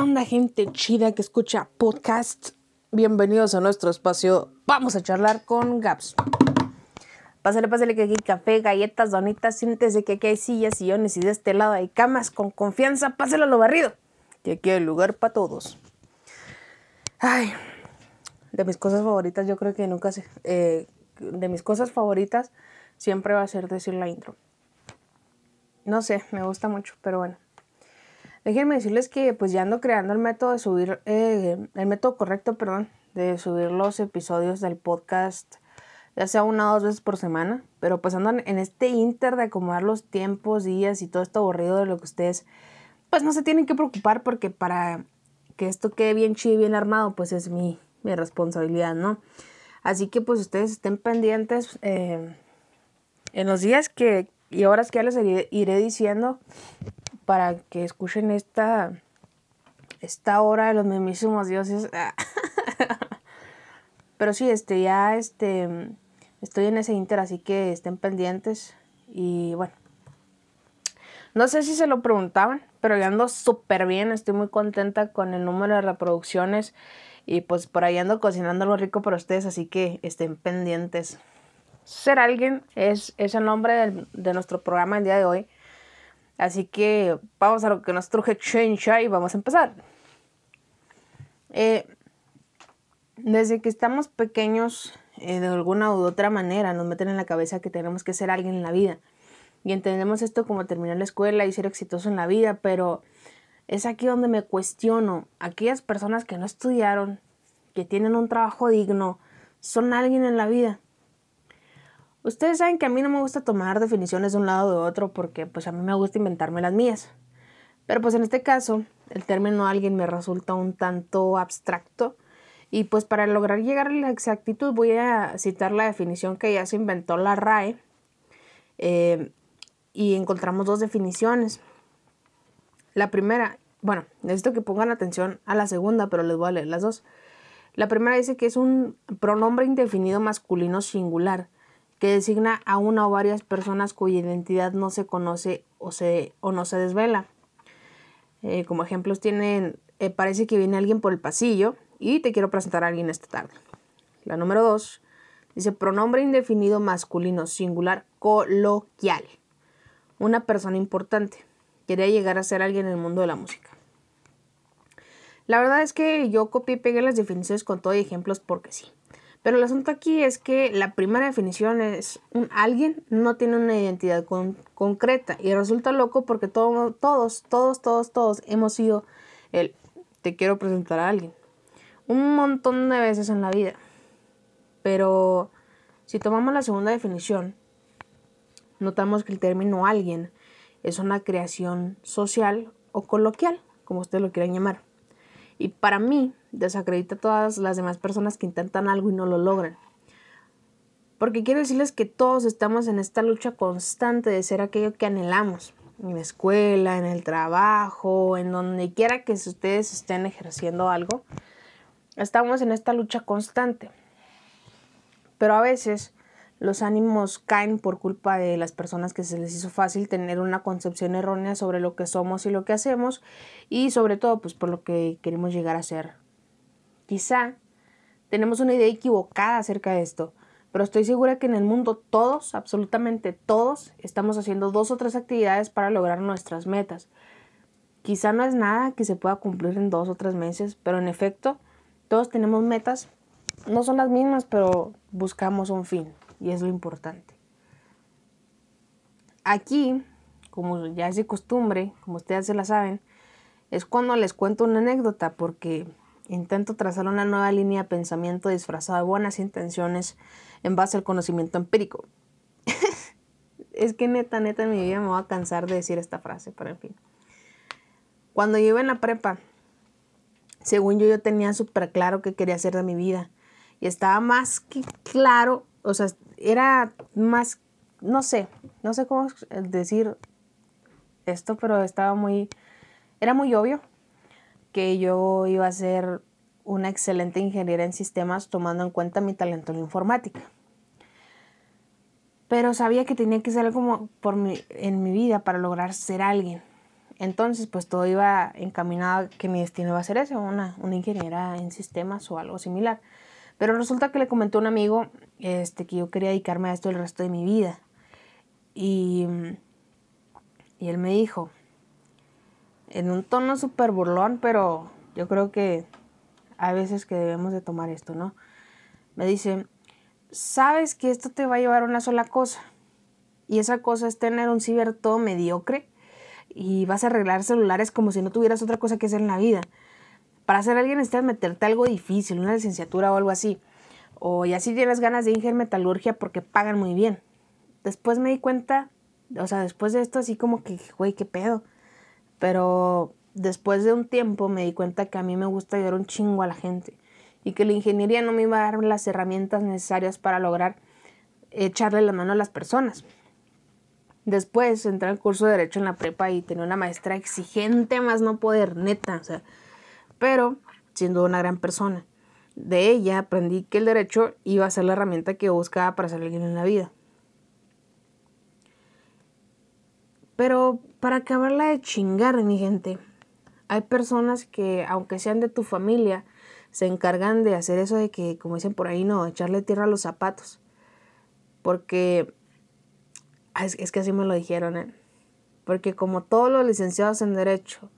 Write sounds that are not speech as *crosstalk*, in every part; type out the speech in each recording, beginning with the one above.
onda gente chida que escucha podcast? Bienvenidos a nuestro espacio. Vamos a charlar con Gaps. Pásale, pásale que aquí café, galletas, donitas. Siéntese que aquí hay sillas, sillones y de este lado hay camas. Con confianza, páselo a lo barrido. Que aquí hay lugar para todos. Ay, de mis cosas favoritas, yo creo que nunca sé. Eh, de mis cosas favoritas siempre va a ser decir la intro. No sé, me gusta mucho, pero bueno. Déjenme decirles que pues ya ando creando el método de subir, eh, el método correcto, perdón, de subir los episodios del podcast, ya sea una o dos veces por semana, pero pues ando en este inter de acomodar los tiempos, días y todo esto aburrido de lo que ustedes, pues no se tienen que preocupar porque para que esto quede bien chido y bien armado, pues es mi, mi responsabilidad, ¿no? Así que pues ustedes estén pendientes eh, en los días que y horas que ya les iré, diciendo para que escuchen esta, esta hora de los mismísimos dioses. *laughs* Pero sí, este, ya este, estoy en ese inter, así que estén pendientes. Y bueno, no sé si se lo preguntaban, pero yo ando súper bien, estoy muy contenta con el número de reproducciones. Y pues por ahí ando cocinando algo rico para ustedes, así que estén pendientes. Ser alguien es, es el nombre de nuestro programa el día de hoy. Así que vamos a lo que nos truje Chencha y vamos a empezar. Eh, desde que estamos pequeños, eh, de alguna u otra manera, nos meten en la cabeza que tenemos que ser alguien en la vida. Y entendemos esto como terminar la escuela y ser exitoso en la vida, pero es aquí donde me cuestiono. Aquellas personas que no estudiaron, que tienen un trabajo digno, son alguien en la vida. Ustedes saben que a mí no me gusta tomar definiciones de un lado o de otro porque pues a mí me gusta inventarme las mías. Pero pues en este caso el término alguien me resulta un tanto abstracto y pues para lograr llegar a la exactitud voy a citar la definición que ya se inventó la RAE eh, y encontramos dos definiciones. La primera, bueno, necesito que pongan atención a la segunda, pero les voy a leer las dos. La primera dice que es un pronombre indefinido masculino singular que designa a una o varias personas cuya identidad no se conoce o, se, o no se desvela. Eh, como ejemplos tienen, eh, parece que viene alguien por el pasillo y te quiero presentar a alguien esta tarde. La número dos dice pronombre indefinido masculino singular coloquial. Una persona importante. Quería llegar a ser alguien en el mundo de la música. La verdad es que yo copié y pegué las definiciones con todo y ejemplos porque sí. Pero el asunto aquí es que la primera definición es un alguien no tiene una identidad concreta y resulta loco porque todos, todos, todos, todos hemos sido el te quiero presentar a alguien un montón de veces en la vida. Pero si tomamos la segunda definición, notamos que el término alguien es una creación social o coloquial, como ustedes lo quieran llamar. Y para mí, desacredita a todas las demás personas que intentan algo y no lo logran. Porque quiero decirles que todos estamos en esta lucha constante de ser aquello que anhelamos. En la escuela, en el trabajo, en donde quiera que ustedes estén ejerciendo algo. Estamos en esta lucha constante. Pero a veces los ánimos caen por culpa de las personas que se les hizo fácil tener una concepción errónea sobre lo que somos y lo que hacemos y sobre todo pues por lo que queremos llegar a ser. Quizá tenemos una idea equivocada acerca de esto, pero estoy segura que en el mundo todos, absolutamente todos, estamos haciendo dos o tres actividades para lograr nuestras metas. Quizá no es nada que se pueda cumplir en dos o tres meses, pero en efecto, todos tenemos metas, no son las mismas, pero buscamos un fin y es lo importante. Aquí, como ya es de costumbre, como ustedes se la saben, es cuando les cuento una anécdota porque intento trazar una nueva línea de pensamiento disfrazada de buenas intenciones en base al conocimiento empírico. *laughs* es que neta, neta en mi vida me voy a cansar de decir esta frase, pero en fin. Cuando yo iba en la prepa, según yo, yo tenía súper claro qué quería hacer de mi vida. Y estaba más que claro, o sea, era más, no sé, no sé cómo decir esto, pero estaba muy, era muy obvio que yo iba a ser una excelente ingeniera en sistemas tomando en cuenta mi talento en informática. Pero sabía que tenía que ser algo por mi, en mi vida para lograr ser alguien. entonces pues todo iba encaminado a que mi destino iba a ser ese, una, una ingeniera en sistemas o algo similar. Pero resulta que le comentó un amigo este, que yo quería dedicarme a esto el resto de mi vida. Y, y él me dijo, en un tono súper burlón, pero yo creo que hay veces que debemos de tomar esto, ¿no? Me dice, sabes que esto te va a llevar a una sola cosa. Y esa cosa es tener un ciber todo mediocre y vas a arreglar celulares como si no tuvieras otra cosa que hacer en la vida. Para ser alguien necesitas meterte algo difícil, una licenciatura o algo así. O ya si tienes ganas de ingeniar metalurgia porque pagan muy bien. Después me di cuenta, o sea, después de esto así como que, güey, qué pedo. Pero después de un tiempo me di cuenta que a mí me gusta ayudar un chingo a la gente y que la ingeniería no me iba a dar las herramientas necesarias para lograr echarle la mano a las personas. Después entré al curso de Derecho en la prepa y tenía una maestra exigente más no poder, neta, o sea, pero siendo una gran persona. De ella aprendí que el derecho iba a ser la herramienta que buscaba para ser alguien en la vida. Pero para acabarla de chingar, mi gente, hay personas que, aunque sean de tu familia, se encargan de hacer eso de que, como dicen por ahí, no, echarle tierra a los zapatos. Porque ah, es, que así me lo dijeron, ¿eh? Porque como todos los licenciados en Derecho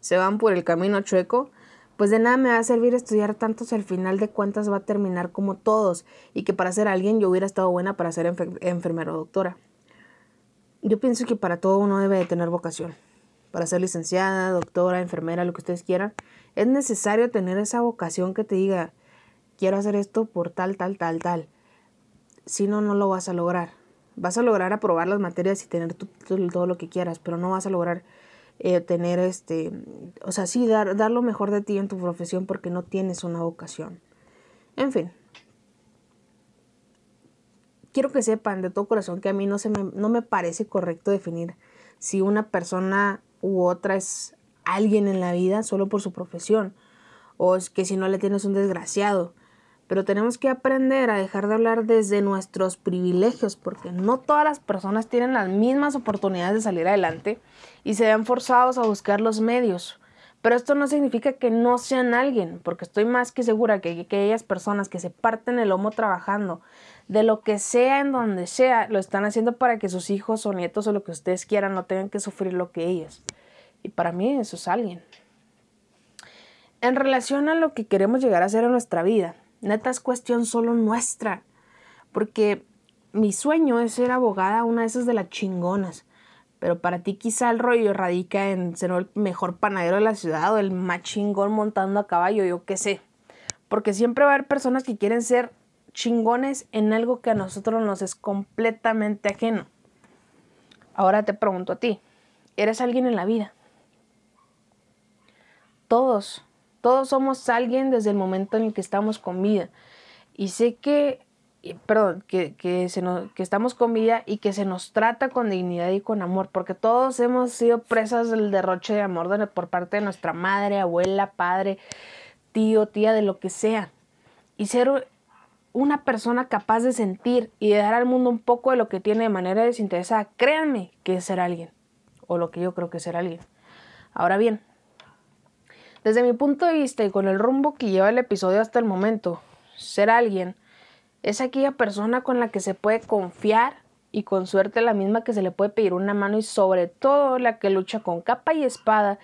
se van por el camino chueco, pues de nada me va a servir estudiar tanto si al final de cuentas va a terminar como todos y que para ser alguien yo hubiera estado buena para ser enfermera o doctora. Yo pienso que para todo uno debe de tener vocación. Para ser licenciada, doctora, enfermera, lo que ustedes quieran, es necesario tener esa vocación que te diga, quiero hacer esto por tal, tal, tal, tal. Si no, no lo vas a lograr. Vas a lograr aprobar las materias y tener todo lo que quieras, pero no vas a lograr eh, tener este, o sea, sí, dar, dar lo mejor de ti en tu profesión porque no tienes una vocación. En fin, quiero que sepan de todo corazón que a mí no, se me, no me parece correcto definir si una persona u otra es alguien en la vida solo por su profesión o es que si no le tienes un desgraciado. Pero tenemos que aprender a dejar de hablar desde nuestros privilegios, porque no todas las personas tienen las mismas oportunidades de salir adelante y se ven forzados a buscar los medios. Pero esto no significa que no sean alguien, porque estoy más que segura que, aquellas personas que se parten el lomo trabajando, de lo que sea en donde sea, lo están haciendo para que sus hijos o nietos o lo que ustedes quieran no tengan que sufrir lo que ellos. Y para mí eso es alguien. En relación a lo que queremos llegar a hacer en nuestra vida, Neta es cuestión solo nuestra. Porque mi sueño es ser abogada, una de esas de las chingonas. Pero para ti quizá el rollo radica en ser el mejor panadero de la ciudad o el más chingón montando a caballo, yo qué sé. Porque siempre va a haber personas que quieren ser chingones en algo que a nosotros nos es completamente ajeno. Ahora te pregunto a ti, ¿eres alguien en la vida? Todos todos somos alguien desde el momento en el que estamos con vida. Y sé que, perdón, que, que, se que estamos con vida y que se nos trata con dignidad y con amor, porque todos hemos sido presas del derroche de amor por parte de nuestra madre, abuela, padre, tío, tía, de lo que sea. Y ser una persona capaz de sentir y de dar al mundo un poco de lo que tiene de manera desinteresada, créanme que es ser alguien, o lo que yo creo que es ser alguien. Ahora bien, desde mi punto de vista y con el rumbo que lleva el episodio hasta el momento, ser alguien es aquella persona con la que se puede confiar y con suerte la misma que se le puede pedir una mano y sobre todo la que lucha con capa y espada,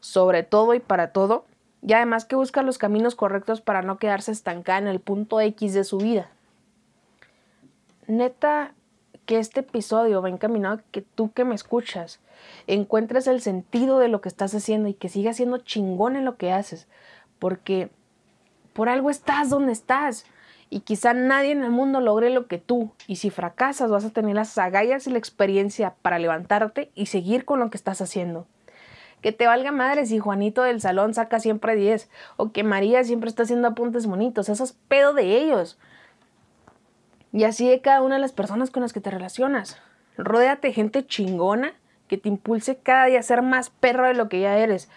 sobre todo y para todo, y además que busca los caminos correctos para no quedarse estancada en el punto X de su vida. Neta, que este episodio va encaminado a que tú que me escuchas encuentres el sentido de lo que estás haciendo y que sigas siendo chingón en lo que haces, porque por algo estás donde estás y quizá nadie en el mundo logre lo que tú y si fracasas vas a tener las agallas y la experiencia para levantarte y seguir con lo que estás haciendo. Que te valga madre si Juanito del salón saca siempre 10 o que María siempre está haciendo apuntes bonitos, eso es pedo de ellos. Y así de cada una de las personas con las que te relacionas. Rodéate gente chingona que te impulse cada día a ser más perro de lo que ya eres.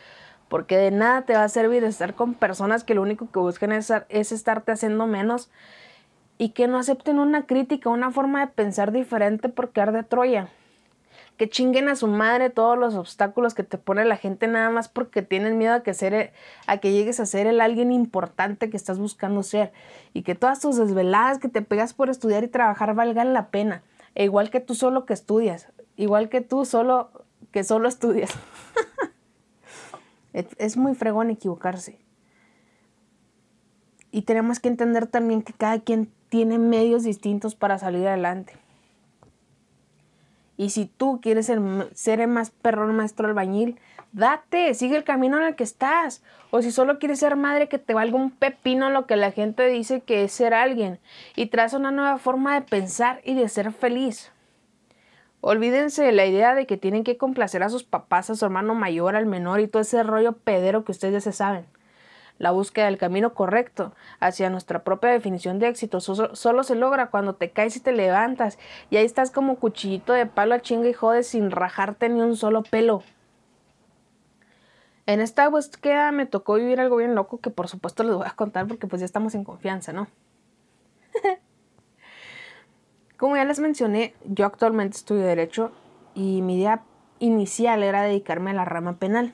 Porque de nada te va a servir estar con personas que lo único que buscan es, es estarte haciendo menos y que no acepten una crítica, una forma de pensar diferente porque arde Troya. que chinguen a su madre todos los obstáculos que te pone la gente nada más porque tienen miedo a que, ser, a que llegues a ser el alguien importante que estás buscando ser y que todas tus desveladas que te pegas por estudiar y trabajar valgan la pena, e igual que tú solo que estudias, igual que tú solo que solo estudias. *laughs* es muy fregón equivocarse. Y tenemos que entender también que cada quien tiene medios distintos para salir adelante. Y si tú quieres ser, el más perrón maestro albañil, date, sigue el camino en el que estás. O si solo quieres ser madre, que te valga un pepino lo que la gente dice que es ser alguien. Y traza una nueva forma de pensar y de ser feliz. Olvídense de la idea de que tienen que complacer a sus papás, a su hermano mayor, al menor y todo ese rollo pedero que ustedes ya se saben la búsqueda del camino correcto hacia nuestra propia definición de éxito solo, se logra cuando te caes y te levantas y ahí estás como cuchillito de palo a chinga y jodes sin rajarte ni un solo pelo. En esta búsqueda me tocó vivir algo bien loco que por supuesto les voy a contar porque pues ya estamos en confianza, ¿no? Como ya les mencioné, yo actualmente estudio Derecho y mi idea inicial era dedicarme a la rama penal,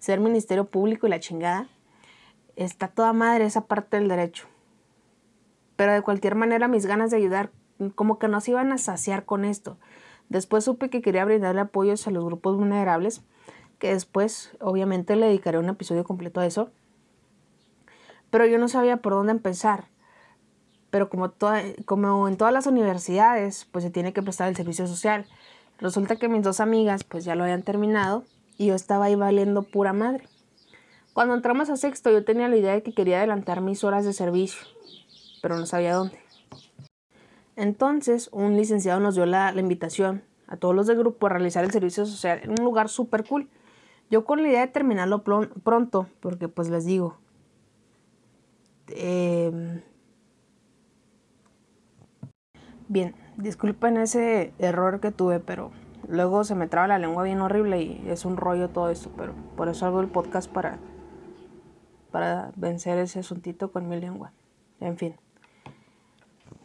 ser Ministerio Público y la chingada está toda madre esa parte del derecho. Pero de cualquier manera mis ganas de ayudar como que no se iban a saciar con esto. Después supe que quería brindarle apoyos a los grupos vulnerables, que después obviamente le dedicaré un episodio completo a eso. Pero yo no sabía por dónde empezar. Pero como, en todas las universidades, pues se tiene que prestar el servicio social. Resulta que mis dos amigas pues ya lo habían terminado y yo estaba ahí valiendo pura madre. Cuando entramos a sexto yo tenía la idea de que quería adelantar mis horas de servicio, pero no sabía dónde. Entonces un licenciado nos dio la, invitación a todos los del grupo a realizar el servicio social en un lugar súper cool. Yo con la idea de terminarlo pronto, porque pues les digo, em, bien, disculpen ese error que tuve, pero luego se me traba la lengua bien horrible y es un rollo todo esto, pero por eso hago el podcast para para vencer ese asuntito con mi lengua. En fin.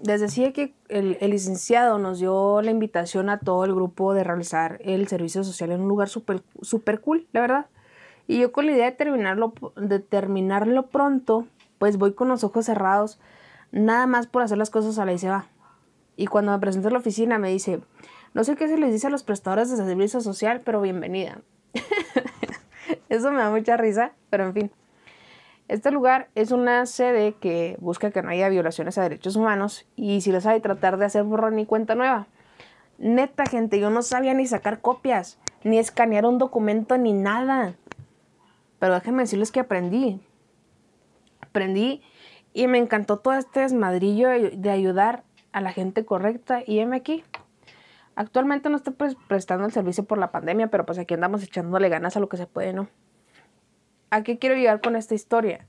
Les decía que el, licenciado nos dio la invitación a todo el grupo de realizar el servicio social en un lugar súper super cool, la verdad. Y yo con la idea de terminarlo, de terminarlo pronto, pues voy con los ojos cerrados, nada más por hacer las cosas a la y. Y cuando me presento a la oficina me dice, no sé qué se les dice a los prestadores de servicio social, pero bienvenida. *laughs* Eso me da mucha risa, pero en fin. Este lugar es una sede que busca que no haya violaciones a derechos humanos y si les hay tratar de hacer borrón y cuenta nueva. Neta, gente, yo no sabía ni sacar copias, ni escanear un documento, ni nada. Pero déjenme decirles que aprendí. Aprendí y me encantó todo este desmadrillo de ayudar a la gente correcta y heme aquí. Actualmente no estoy prestando el servicio por la pandemia, pero pues aquí andamos echándole ganas a lo que se puede, ¿no? ¿A qué quiero llegar con esta historia?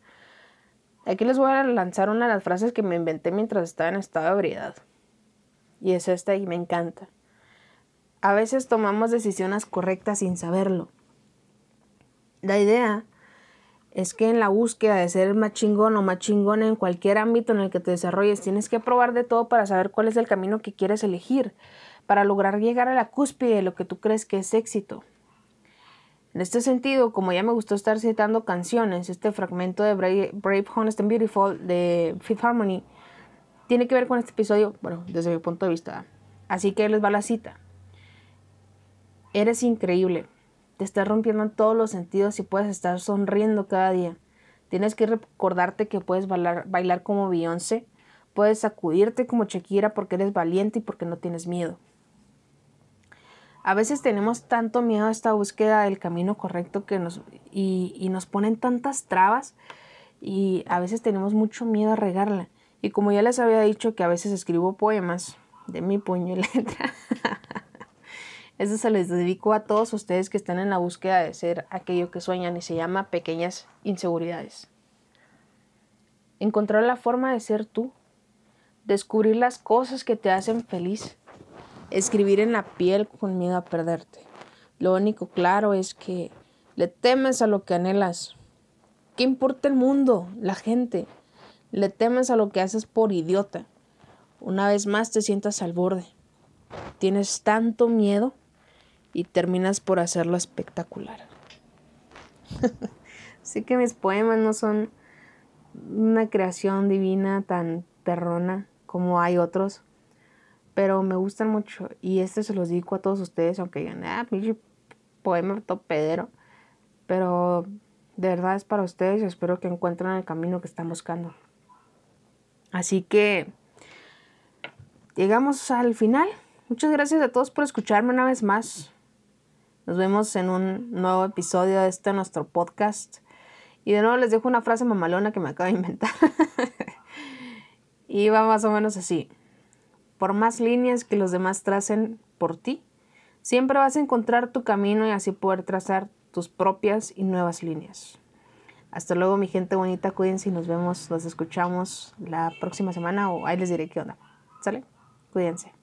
Aquí les voy a lanzar una de las frases que me inventé mientras estaba en estado de ebriedad. Y es esta y me encanta. A veces tomamos decisiones correctas sin saberlo. La idea es que en la búsqueda de ser más chingón o más en cualquier ámbito en el que te desarrolles, tienes que probar de todo para saber cuál es el camino que quieres elegir, para lograr llegar a la cúspide de lo que tú crees que es éxito. En este sentido, como ya me gustó estar citando canciones, este fragmento de Brave, Honest and Beautiful de Fifth Harmony tiene que ver con este episodio, bueno, desde mi punto de vista. Así que les va la cita. Eres increíble. Te estás rompiendo en todos los sentidos y puedes estar sonriendo cada día. Tienes que recordarte que puedes bailar, bailar como Beyoncé, puedes sacudirte como Shakira porque eres valiente y porque no tienes miedo. A veces tenemos tanto miedo a esta búsqueda del camino correcto que nos, y, nos ponen tantas trabas y a veces tenemos mucho miedo a regarla. Y como ya les había dicho que a veces escribo poemas de mi puño y *laughs* letra, eso se les dedico a todos ustedes que están en la búsqueda de ser aquello que sueñan y se llama pequeñas inseguridades. Encontrar la forma de ser tú, descubrir las cosas que te hacen feliz escribir en la piel con miedo a perderte. Lo único claro es que le temes a lo que anhelas. ¿Qué importa el mundo, la gente? Le temes a lo que haces por idiota. Una vez más te sientas al borde. Tienes tanto miedo y terminas por hacerlo espectacular. *laughs* Sé que mis poemas no son una creación divina tan perrona como hay otros, pero me gustan mucho y este se los digo a todos ustedes, aunque digan, ah, pinche poema topedero, pero de verdad es para ustedes y espero que encuentren el camino que están buscando. Así que llegamos al final. Muchas gracias a todos por escucharme una vez más. Nos vemos en un nuevo episodio de este nuestro podcast. Y de nuevo les dejo una frase mamalona que me acabo de inventar. *laughs* y va más o menos así. Por más líneas que los demás tracen por ti, siempre vas a encontrar tu camino y así poder trazar tus propias y nuevas líneas. Hasta luego, mi gente bonita. Cuídense y nos vemos, nos escuchamos la próxima semana o ahí les diré qué onda. ¿Sale? Cuídense.